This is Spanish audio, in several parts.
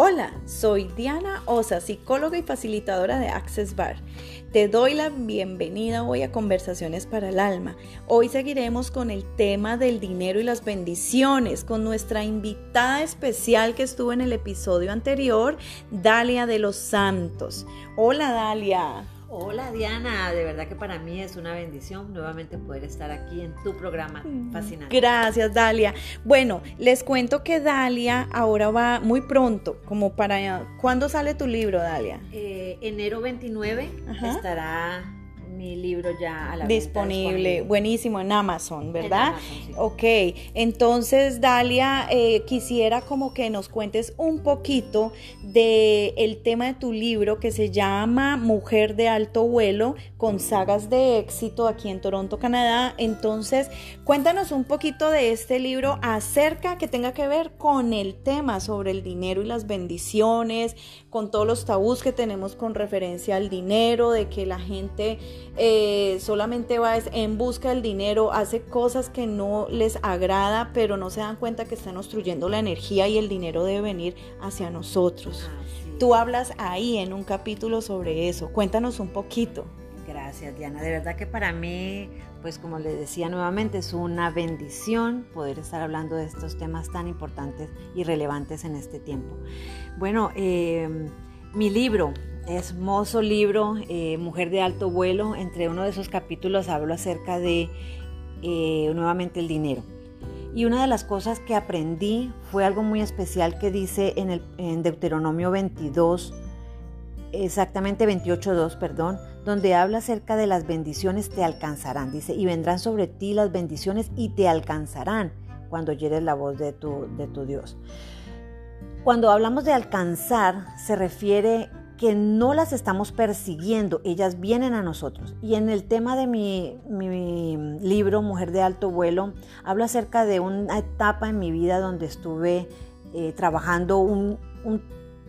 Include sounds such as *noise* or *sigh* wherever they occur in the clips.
Hola, soy Diana Osa, psicóloga y facilitadora de Access Bar. Te doy la bienvenida hoy a Conversaciones para el Alma. Hoy seguiremos con el tema del dinero y las bendiciones con nuestra invitada especial que estuvo en el episodio anterior, Dalia de los Santos. Hola Dalia. Hola Diana, de verdad que para mí es una bendición nuevamente poder estar aquí en tu programa fascinante. Gracias Dalia. Bueno, les cuento que Dalia ahora va muy pronto, como para... ¿Cuándo sale tu libro, Dalia? Eh, enero 29 estará mi libro ya a la disponible. Buenísimo, en Amazon, ¿verdad? Ok, entonces Dalia, eh, quisiera como que nos cuentes un poquito del el tema de tu libro que se llama Mujer de Alto Vuelo con sagas de éxito aquí en Toronto, Canadá. Entonces, cuéntanos un poquito de este libro acerca que tenga que ver con el tema sobre el dinero y las bendiciones, con todos los tabús que tenemos con referencia al dinero, de que la gente eh, solamente va en busca del dinero, hace cosas que no les agrada, pero no se dan cuenta que están obstruyendo la energía y el dinero debe venir hacia nosotros. Tú hablas ahí en un capítulo sobre eso. Cuéntanos un poquito. Gracias, Diana. De verdad que para mí, pues como les decía nuevamente, es una bendición poder estar hablando de estos temas tan importantes y relevantes en este tiempo. Bueno, em, mi libro, hermoso libro, eh, Mujer de Alto Vuelo, entre uno de esos capítulos hablo acerca de eh, nuevamente el dinero. Y una de las cosas que aprendí fue algo muy especial que dice en, Deuteronomio 22, exactamente 28.2, perdón, donde habla acerca de las bendiciones te alcanzarán. Dice, y vendrán sobre ti las bendiciones y te alcanzarán cuando oyes la voz de tu, de tu Dios. Cuando hablamos de alcanzar, se refiere que no las estamos persiguiendo, ellas vienen a nosotros. Y en el tema de mi, libro, Mujer de Alto Vuelo, hablo acerca de una etapa en mi vida donde estuve eh, trabajando un,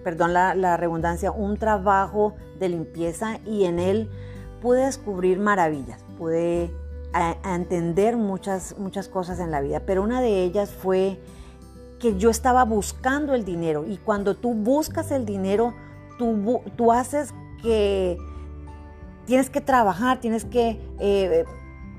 perdón la, redundancia, un trabajo de limpieza y en él pude descubrir maravillas, pude entender muchas, muchas cosas en la vida, pero una de ellas fue que yo estaba buscando el dinero y cuando tú buscas el dinero, tú, tú haces que tienes que trabajar, tienes que... Eh,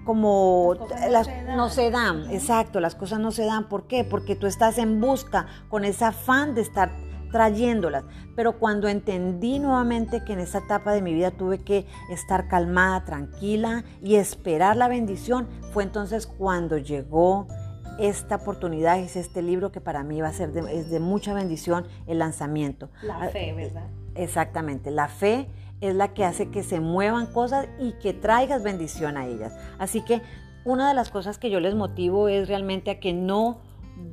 como las, no se dan, exacto, las cosas no se dan. ¿Por qué? Porque tú estás en busca con ese afán de estar trayéndolas. Pero cuando entendí nuevamente que en esa etapa de mi vida tuve que estar calmada, tranquila y esperar la bendición, fue entonces cuando llegó esta oportunidad, es este libro que para mí va a ser de, es de mucha bendición el lanzamiento. La fe, ¿verdad? Exactamente, la fe es la que hace que se muevan cosas y que traigas bendición a ellas. Así que una de las cosas que yo les motivo es realmente a que no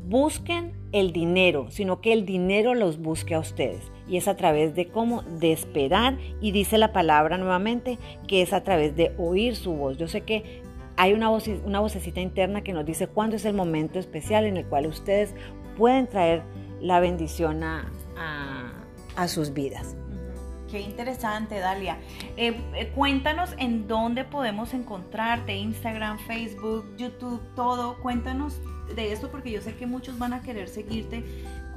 busquen el dinero, sino que el dinero los busque a ustedes. Y es a través de cómo, de esperar, y dice la palabra nuevamente, que es a través de oír su voz. Yo sé que hay una, voz, una vocecita interna que nos dice cuándo es el momento especial en el cual ustedes pueden traer la bendición a, a, sus vidas. Qué interesante, Dalia. Eh, eh, cuéntanos en dónde podemos encontrarte, Instagram, Facebook, YouTube, todo. Cuéntanos de esto porque yo sé que muchos van a querer seguirte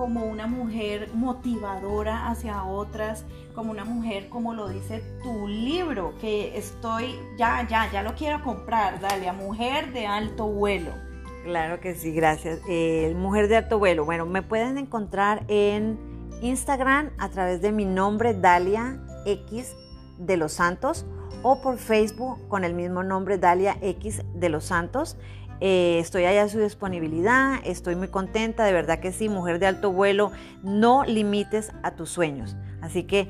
como una mujer motivadora hacia otras, como una mujer, como lo dice tu libro, que estoy, ya, ya, ya lo quiero comprar, Dalia, mujer de alto vuelo. Claro que sí, gracias. Eh, mujer de alto vuelo, bueno, me pueden encontrar en Instagram a través de mi nombre, Dalia X de los Santos, o por Facebook con el mismo nombre, Dalia X de los Santos. Eh, estoy allá a su disponibilidad, estoy muy contenta, de verdad que sí, mujer de alto vuelo, no limites a tus sueños. Así que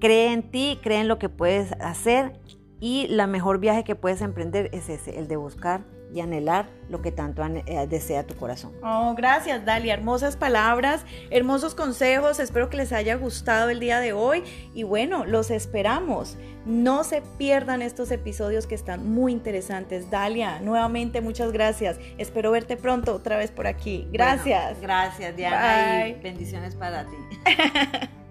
cree en ti, cree en lo que puedes hacer y la mejor viaje que puedes emprender es ese, el de buscar y anhelar lo que tanto eh, desea tu corazón. Oh, gracias, Dalia. Hermosas palabras, hermosos consejos. Espero que les haya gustado el día de hoy. Y bueno, los esperamos. No se pierdan estos episodios que están muy interesantes. Dalia, nuevamente muchas gracias. Espero verte pronto otra vez por aquí. Gracias. gracias, Diana. Y bendiciones para ti. *laughs*